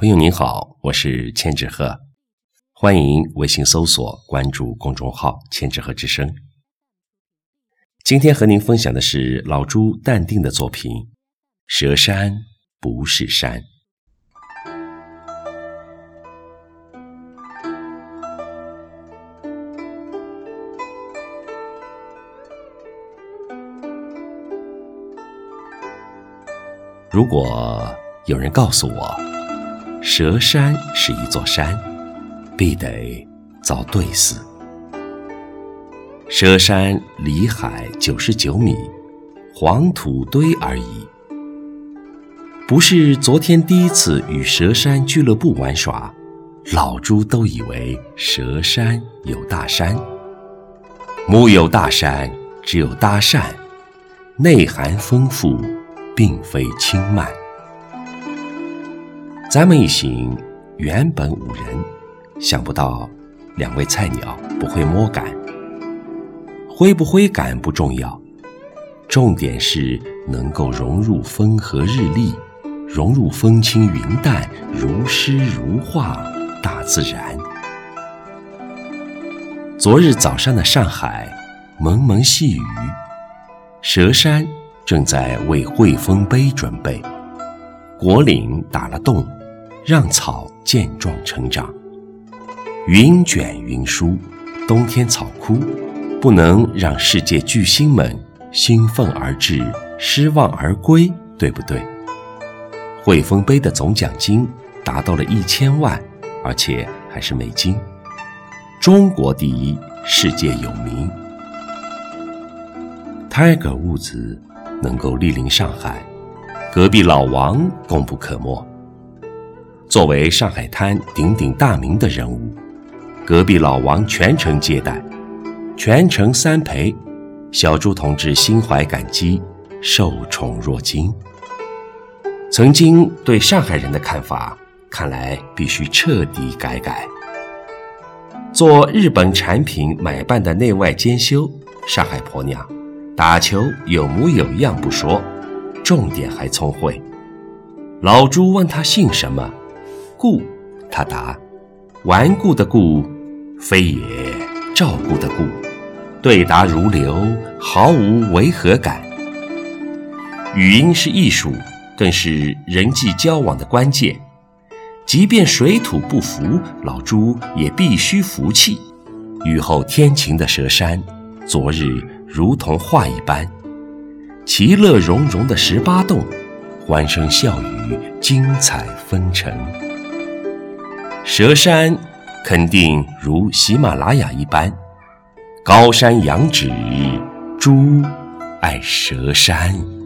朋友您好，我是千纸鹤，欢迎微信搜索关注公众号“千纸鹤之声”。今天和您分享的是老朱淡定的作品《蛇山不是山》。如果有人告诉我，蛇山是一座山，必得遭对死。蛇山离海九十九米，黄土堆而已。不是昨天第一次与蛇山俱乐部玩耍，老朱都以为蛇山有大山。木有大山，只有搭讪，内涵丰富，并非轻慢。咱们一行原本五人，想不到两位菜鸟不会摸杆，挥不挥杆不重要，重点是能够融入风和日丽，融入风轻云淡、如诗如画大自然。昨日早上的上海，蒙蒙细雨，佘山正在为汇丰杯准备，果岭打了洞。让草健壮成长，云卷云舒，冬天草枯，不能让世界巨星们兴奋而至，失望而归，对不对？汇丰杯的总奖金达到了一千万，而且还是美金，中国第一，世界有名。Tiger 物子能够莅临上海，隔壁老王功不可没。作为上海滩鼎鼎大名的人物，隔壁老王全程接待，全程三陪，小朱同志心怀感激，受宠若惊。曾经对上海人的看法，看来必须彻底改改。做日本产品买办的内外兼修，上海婆娘，打球有模有样不说，重点还聪慧。老朱问他姓什么？顾，他答：“顽固的固，非也照顾的顾。”对答如流，毫无违和感。语音是艺术，更是人际交往的关键。即便水土不服，老朱也必须服气。雨后天晴的蛇山，昨日如同画一般，其乐融融的十八洞，欢声笑语，精彩纷呈。蛇山肯定如喜马拉雅一般，高山仰止，猪爱蛇山。